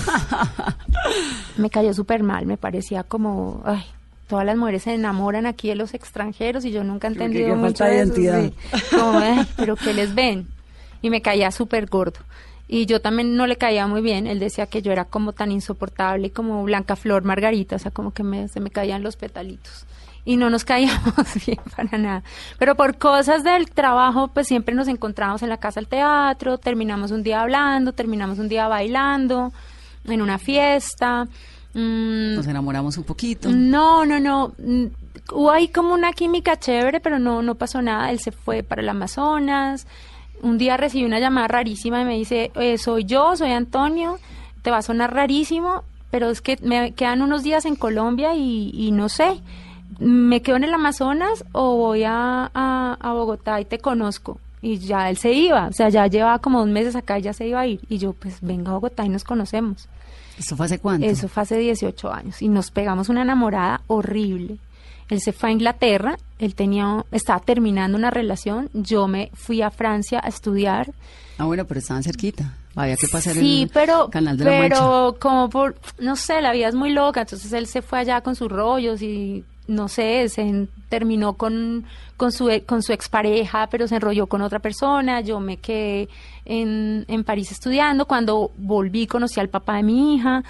me cayó súper mal, me parecía como, ay, todas las mujeres se enamoran aquí de los extranjeros y yo nunca he que entendido mucho falta de eso, identidad. sí. Como, "Ay, pero ¿qué les ven? Y me caía súper gordo. Y yo también no le caía muy bien. Él decía que yo era como tan insoportable, como Blanca Flor Margarita, o sea, como que me, se me caían los petalitos. Y no nos caíamos bien para nada. Pero por cosas del trabajo, pues siempre nos encontramos en la casa del teatro, terminamos un día hablando, terminamos un día bailando, en una fiesta. Mm, Nos enamoramos un poquito. no, no, no. Mm, Hubo ahí como una química chévere, pero no, no pasó nada. Él se fue para el Amazonas. Un día recibí una llamada rarísima y me dice, "Eh, soy yo, soy Antonio, te va a sonar rarísimo, pero es que me quedan unos días en Colombia y, y no sé, ¿me quedo en el Amazonas o voy a, a, a Bogotá y te conozco? Y ya él se iba, o sea, ya llevaba como dos meses acá y ya se iba a ir. Y yo, pues venga a Bogotá y nos conocemos. ¿Eso fue hace cuánto? Eso fue hace 18 años y nos pegamos una enamorada horrible. Él se fue a Inglaterra, él tenía, estaba terminando una relación, yo me fui a Francia a estudiar. Ah, bueno, pero estaban cerquita. Había que pasar Sí, el pero, canal de la Mancha. pero como por, no sé, la vida es muy loca, entonces él se fue allá con sus rollos y no sé, se terminó con, con su e- con su expareja, pero se enrolló con otra persona, yo me quedé en, en París estudiando, cuando volví conocí al papá de mi hija,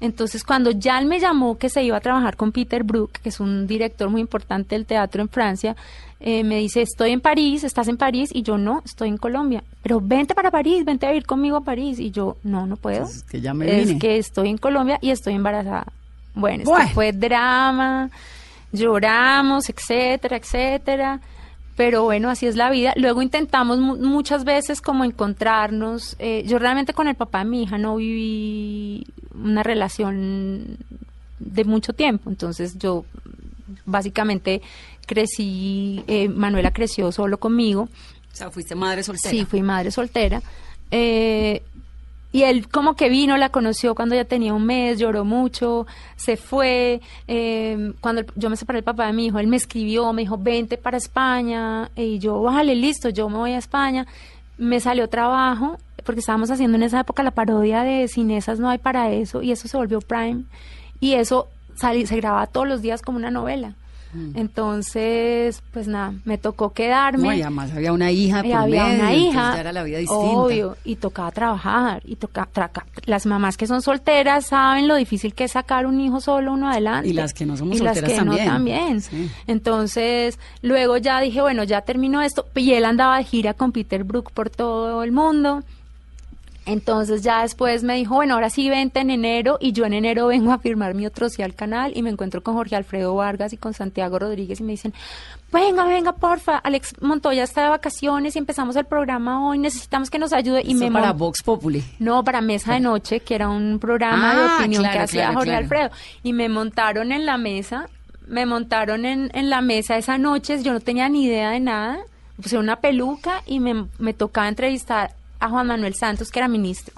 entonces cuando ya él me llamó que se iba a trabajar con Peter Brook, que es un director muy importante del teatro en Francia, eh, me dice, estoy en París, estás en París, y yo no, estoy en Colombia, pero vente para París, vente a vivir conmigo a París, y yo no, no puedo. Es que ya me vine. Es que estoy en Colombia y estoy embarazada. Bueno, esto Bueno. fue drama, lloramos, etcétera, etcétera. Pero bueno, así es la vida. Luego intentamos mu- muchas veces como encontrarnos. Eh, yo realmente con el papá de mi hija no viví una relación de mucho tiempo. Entonces yo básicamente crecí, eh, Manuela creció solo conmigo. O sea, fuiste madre soltera. Sí, fui madre soltera. Eh, y él como que vino, la conoció cuando ya tenía un mes, lloró mucho, se fue. eh, cuando yo me separé del papá de mi hijo, él me escribió, me dijo, vente para España. Y yo, vale, listo, yo me voy a España. Me salió trabajo, porque estábamos haciendo en esa época la parodia de Sin esas no hay para eso, y eso se volvió Prime. Y eso se grababa todos los días como una novela. Entonces, pues nada, me tocó quedarme. No, y además había una hija por había medio, una hija. ya era la vida distinta. Obvio, y tocaba trabajar. Y toca, traca- las mamás que son solteras saben lo difícil que es sacar un hijo solo uno adelante. Y las que no somos Y las solteras no también. Sí. Entonces, luego ya dije, bueno, ya terminó esto. Y él andaba de gira con Peter Brook por todo el mundo. Entonces ya después me dijo, bueno, ahora sí vente en enero y yo en enero vengo a firmar mi otro sí al canal y me encuentro con Jorge Alfredo Vargas y con Santiago Rodríguez y me dicen, venga, venga, porfa, Alex Montoya está de vacaciones y empezamos el programa hoy, necesitamos que nos ayude y Eso me para Vox Populi. no, para Mesa de Noche, que era un programa Ah, de opinión claro, que hacía claro, Jorge claro. Alfredo. Y me montaron en la mesa, me montaron en, en la mesa esa noche, yo no tenía ni idea de nada, pusieron una peluca y me, me tocaba entrevistar a Juan Manuel Santos, que era ministro.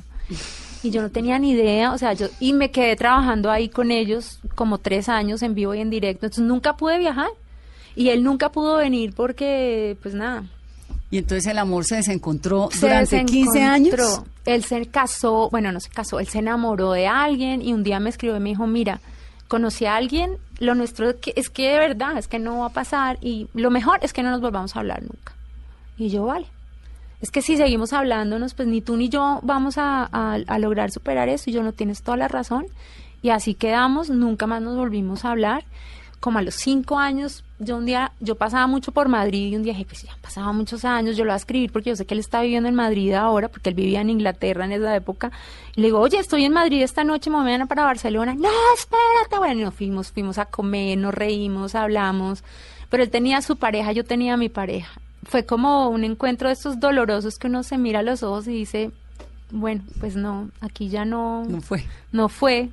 Y yo no tenía ni idea, o sea, yo, y me quedé trabajando ahí con ellos como tres años en vivo y en directo, entonces nunca pude viajar. Y él nunca pudo venir porque, pues nada, Y entonces el amor se desencontró se durante 15 años. desencontró. Él se casó, bueno, no se casó, él se enamoró de alguien y un día me escribió y me dijo, mira, conocí a alguien, lo nuestro es que, es que de verdad, es que no va a pasar y lo mejor es que no nos volvamos a hablar nunca. Y yo, vale. Es que si seguimos hablándonos, pues ni tú ni yo vamos a, a- a lograr superar eso y yo no tienes toda la razón. Y así quedamos, nunca más nos volvimos a hablar. Como a los cinco años, yo un día, yo pasaba mucho por Madrid y un día dije, pues ya pasaba muchos años, yo lo voy a escribir porque yo sé que él está viviendo en Madrid ahora, porque él vivía en Inglaterra en esa época. Y le digo, oye, estoy en Madrid esta noche, me voy mañana para Barcelona. No, espérate. Bueno, y nos fuimos, fuimos a comer, nos reímos, hablamos. Pero él tenía a su pareja, yo tenía a mi pareja. Fue como un encuentro de estos dolorosos que uno se mira a los ojos y dice, bueno, pues no, aquí ya no, No fue. no fue,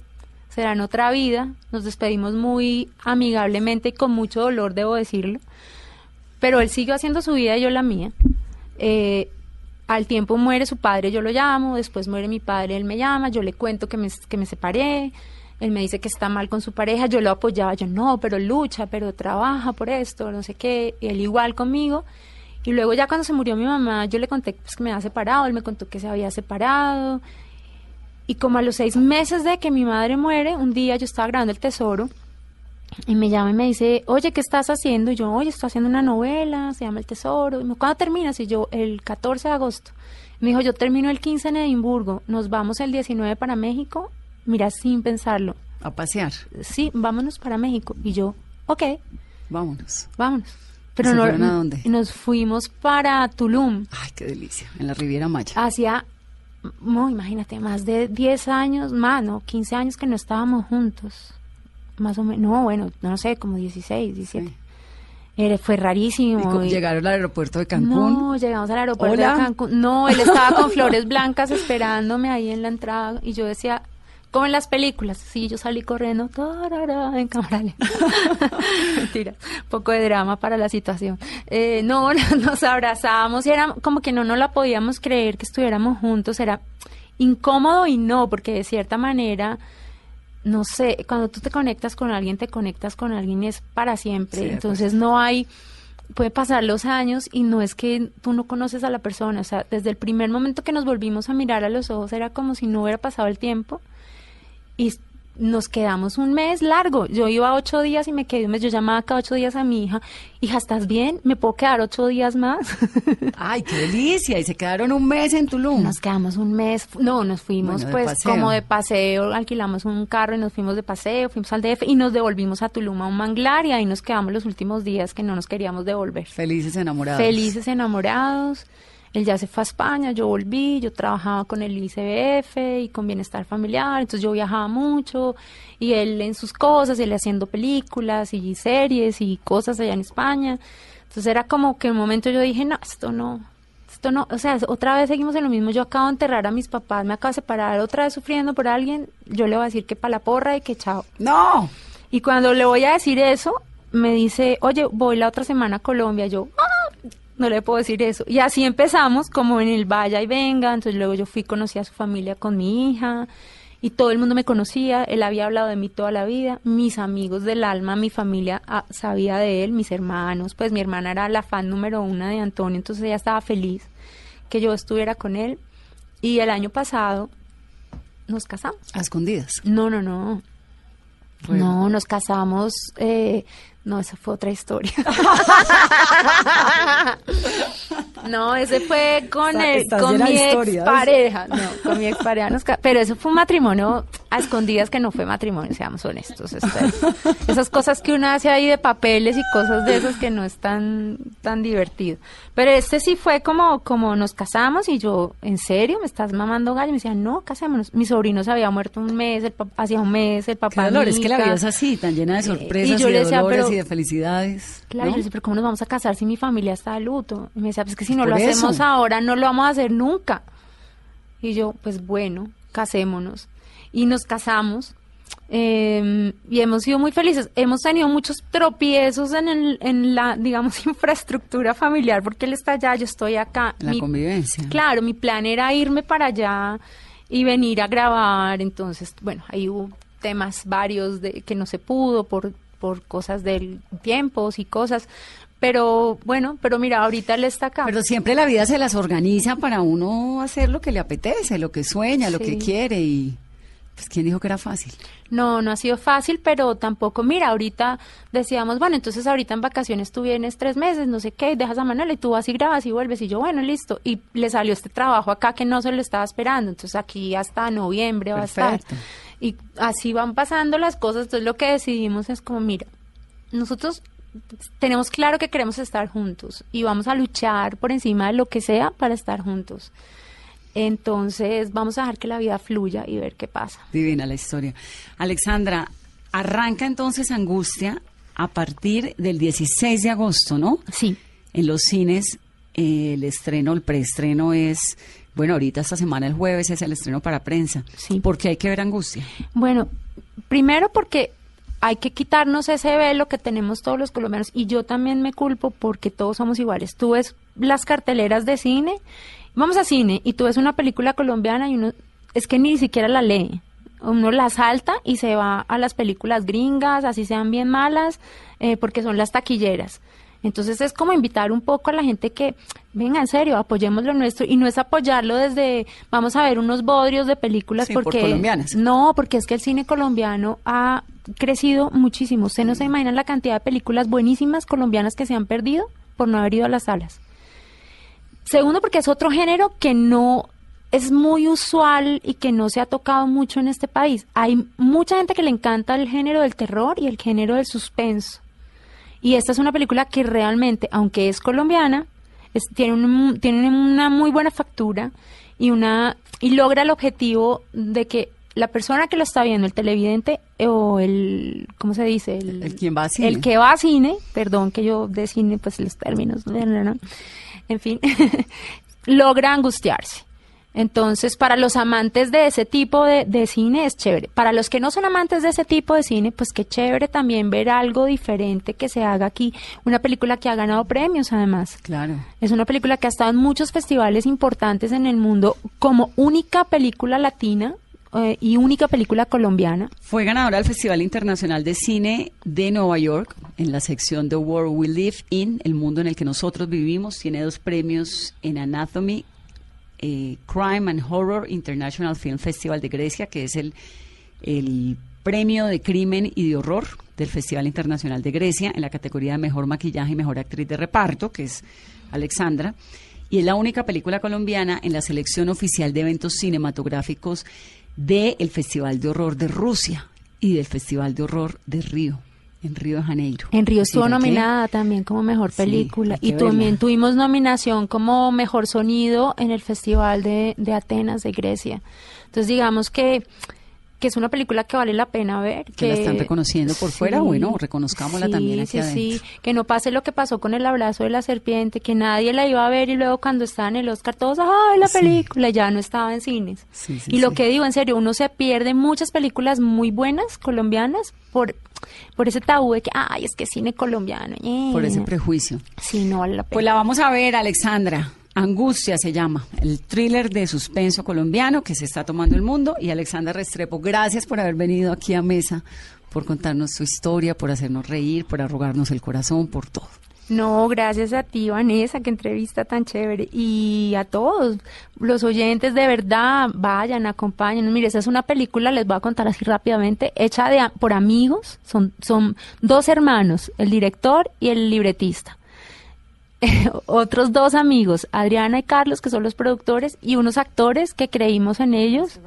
será en otra vida. Nos despedimos muy amigablemente y con mucho dolor, debo decirlo. Pero él siguió haciendo su vida y yo la mía. Eh, al tiempo muere su padre, yo lo llamo, después muere mi padre, él me llama, yo le cuento que me, que me separé, él me dice que está mal con su pareja, yo lo apoyaba, yo no, pero lucha, pero trabaja por esto, no sé qué, y él igual conmigo. Y luego ya cuando se murió mi mamá, yo le conté pues, que me había separado, él me contó que se había separado. Y como a los seis meses de que mi madre muere, un día yo estaba grabando El Tesoro y me llama y me dice, oye, ¿qué estás haciendo? Y yo, oye, estoy haciendo una novela, se llama El Tesoro. Y me dijo, ¿cuándo terminas? Y yo, el 14 de agosto. Me dijo, yo termino el 15 en Edimburgo, nos vamos el 19 para México. Mira, sin pensarlo. A pasear. Sí, vámonos para México. Y yo, ok, Vámonos. vámonos. Pero ¿Se no, fueron a dónde? nos fuimos para Tulum. Ay, qué delicia. En la Riviera Maya. Hacía, no, imagínate, más de 10 años, más, no, 15 años que no estábamos juntos. Más o menos, no, bueno, no sé, como 16, 17. Era- fue rarísimo. Y llegaron al aeropuerto de Cancún. No, llegamos al aeropuerto Hola. de Cancún. No, él estaba con flores blancas esperándome ahí en la entrada y yo decía, como en las películas. Sí, yo salí corriendo tarara, en cámara. Mentira, un poco de drama para la situación. Eh, no, nos abrazábamos y era como que no nos la podíamos creer que estuviéramos juntos. Era incómodo y no, porque de cierta manera no sé, cuando tú te conectas con alguien, te conectas con alguien y es para siempre. Sí, Entonces no hay, puede pasar los años y no es que tú no conoces a la persona. O sea, desde el primer momento que nos volvimos a mirar a los ojos era como si no hubiera pasado el tiempo y nos quedamos un mes largo. Yo iba ocho días y me quedé un mes. Yo llamaba cada ocho días a mi hija, hija, ¿estás bien? ¿Me puedo quedar ocho días más? Ay, qué delicia. Y se quedaron un mes en Tulum. Nos quedamos un mes, no, nos fuimos Bueno, pues como de paseo, alquilamos un carro y nos fuimos de paseo, fuimos al DF y nos devolvimos a Tulum a un manglar y ahí nos quedamos los últimos días que no nos queríamos devolver. Felices enamorados. Felices enamorados. Él ya se fue a España, yo volví, yo trabajaba con el ICBF y con Bienestar Familiar, entonces yo viajaba mucho y él en sus cosas, él haciendo películas y series y cosas allá en España. Entonces era como que en un momento yo dije, no, esto no, esto no, o sea, otra vez seguimos en lo mismo, yo acabo de enterrar a mis papás, me acabo de separar, otra vez sufriendo por alguien, yo le voy a decir que para la porra y que chao. No. Y cuando le voy a decir eso, me dice, oye, voy la otra semana a Colombia. Yo, "Ah, no le puedo decir eso. Y así empezamos, como en el vaya y venga. Entonces luego yo fui, conocí a su familia con mi hija. Y todo el mundo me conocía, él había hablado de mí toda la vida, mis amigos del alma, mi familia ah, sabía de él, mis hermanos, pues mi hermana era la fan número una de Antonio, entonces ella estaba feliz que yo estuviera con él. Y el año pasado nos casamos. A escondidas. No, no, no. No, nos casamos. eh, no, esa fue otra historia. no, ese fue con, Está- el, con mi de ex historias. pareja. No, con mi ex pareja. nos pero eso fue un matrimonio a escondidas que no fue matrimonio, seamos honestos. Esto es- esas cosas que uno hace ahí de papeles y cosas de esas que no es tan, tan divertido. Pero este sí fue como, como nos casamos y yo, ¿en serio? ¿Me estás mamando gallo? Y me decían, no, casémonos. Mi sobrino se había muerto un mes, hacía un mes, el papá. es que la vida es así, tan llena de sorpresas y, yo le de decía, dolores pero- felicidades. Claro, ¿no? yo decía, pero ¿cómo nos vamos a casar si mi familia está de luto? Y me decía, pues que si no Por lo eso. hacemos ahora, no lo vamos a hacer nunca. Y yo, pues bueno, casémonos. Y nos casamos. eh, y hemos sido muy felices. Hemos tenido muchos tropiezos en, el- en la, digamos, infraestructura familiar, porque él está allá, yo estoy acá. La Mi- convivencia. Claro, mi plan era irme para allá y venir a grabar. Entonces, bueno, ahí hubo temas varios de que no se pudo por, por cosas del tiempos y cosas. Pero bueno, pero mira, ahorita él está acá. Pero siempre la vida se las organiza para uno hacer lo que le apetece, lo que sueña, lo que quiere y pues quién dijo que era fácil. No, no ha sido fácil, pero tampoco, mira, ahorita decíamos, bueno, entonces ahorita en vacaciones tú vienes tres meses, no sé qué, dejas a Manuel y tú vas y grabas y vuelves y yo, bueno, listo. Y le salió este trabajo acá que no se lo estaba esperando, entonces aquí hasta noviembre va a estar. Y así van pasando las cosas, entonces lo que decidimos es como, mira, nosotros tenemos claro que queremos estar juntos y vamos a luchar por encima de lo que sea para estar juntos. Entonces vamos a dejar que la vida fluya y ver qué pasa. Divina la historia. Alexandra, arranca entonces Angustia a partir del 16 de agosto, ¿no? Sí. En los cines eh, el estreno, el preestreno es, bueno, ahorita esta semana el jueves es el estreno para prensa. Sí. ¿Por qué hay que ver Angustia? Bueno, primero porque hay que quitarnos ese velo que tenemos todos los colombianos y yo también me culpo porque todos somos iguales. Tú ves las carteleras de cine, vamos a cine y tú ves una película colombiana y uno es que ni siquiera la lee. Uno la salta y se va a las películas gringas, así sean bien malas, eh, porque son las taquilleras. Entonces es como invitar un poco a la gente que, venga, en serio, apoyemos lo nuestro. Y no es apoyarlo desde, vamos a ver unos bodrios de películas Sí, por porque... colombianas. No, porque es que el cine colombiano ha crecido muchísimo. Usted no se imagina la cantidad de películas buenísimas colombianas que se han perdido por no haber ido a las salas. Segundo, porque es otro género que no es muy usual y que no se ha tocado mucho en este país. Hay mucha gente que le encanta el género del terror y el género del suspenso. Y esta es una película que realmente, aunque es colombiana, es- tiene, un- tiene una muy buena factura y, una, y logra el objetivo de que la persona que lo está viendo, el televidente o el, ¿cómo se dice? El, El quien va a cine. El que va a cine, perdón que yo de cine, pues los términos, no, no, no. En fin, logra angustiarse. Entonces, para los amantes de ese tipo de, de, cine es chévere. Para los que no son amantes de ese tipo de cine, pues qué chévere también ver algo diferente que se haga aquí. Una película que ha ganado premios, además. Claro. Es una película que ha estado en muchos festivales importantes en el mundo como única película latina eh, y única película colombiana. Fue ganadora del Festival Internacional de Cine de Nueva York en la sección The World We Live In, el mundo en el que nosotros vivimos. Tiene dos premios en Anatomy eh, Crime and Horror International Film Festival de Grecia, que es el, el premio de crimen y de horror del Festival Internacional de Grecia en la categoría de mejor maquillaje y mejor actriz de reparto, que es Alexandra. Y es la única película colombiana en la selección oficial de eventos cinematográficos del Festival de Horror de Rusia y del Festival de Horror de Río en Río de Janeiro. En Río estuvo nominada también como mejor película y también tuvimos nominación como mejor sonido en el Festival de, de Atenas de Grecia. Entonces digamos que que es una película que vale la pena ver. Que, la están reconociendo por fuera, bueno, reconozcámosla también aquí sí, adentro. Sí, que no pase lo que pasó con el abrazo de la serpiente, que nadie la iba a ver y luego cuando estaba en el Oscar todos, ¡ay, la película! Ya no estaba en cines. y lo que digo, en serio, uno se pierde muchas películas muy buenas colombianas por por ese tabú de que, ay, es que cine colombiano. Por ese prejuicio. Sí, no la pena. Pues la vamos a ver, Alexandra. Angustia se llama, el thriller de suspenso colombiano que se está tomando el mundo. Y Alexandra Restrepo, gracias por haber venido aquí a Mesa, por contarnos su historia, por hacernos reír, por arrugarnos el corazón, por todo. No, gracias a ti, Vanessa, qué entrevista tan chévere. Y a todos los oyentes, de verdad, vayan, acompáñenos. Mire, esa es una película, les voy a contar así rápidamente, hecha de, por amigos. Son, son dos hermanos, el director y el libretista. Otros dos amigos, Adriana y Carlos, que son los productores, y unos actores que creímos en ellos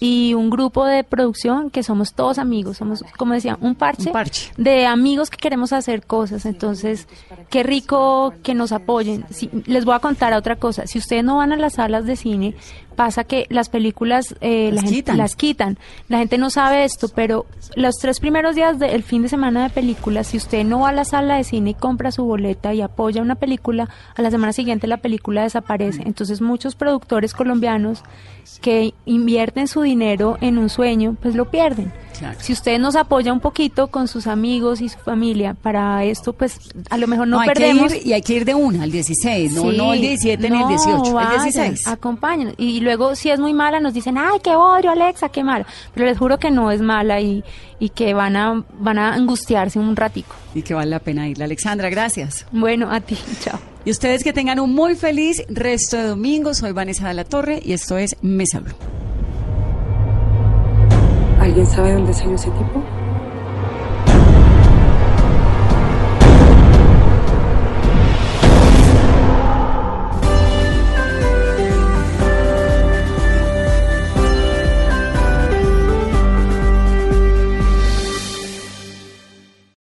y un grupo de producción que somos todos amigos, somos, como decía, un parche, de amigos que queremos hacer cosas. Entonces, qué rico que nos apoyen. Si, les voy a contar otra cosa. Si ustedes no van a las salas de cine, pasa que las películas eh, las, la gente, quitan. las quitan. La gente no sabe esto, pero los tres primeros días del fin de semana de películas, si usted no va a la sala de cine y compra su boleta y apoya una película, a la semana siguiente la película desaparece. Entonces, muchos productores colombianos que invierten su dinero en un sueño, pues lo pierden. Claro. Si usted nos apoya un poquito con sus amigos y su familia para esto, pues a lo mejor no, hay perdemos. Que ir, y hay que ir de una al 16, no, Sí. no el 17 ni el No, 18, vayan, el 16. Acompáñenos. Y luego, si es muy mala, nos dicen, ay, qué odio, Alexa, qué mala. Pero les juro que no es mala y, y que van a, van a angustiarse un ratico. Y que vale la pena ir. Alexandra, gracias. Bueno, a ti, chao. Y ustedes que tengan un muy feliz resto de domingo. Soy Vanessa de la Torre y esto es Mesa Blue. ¿Alguien sabe dónde salió ese tipo?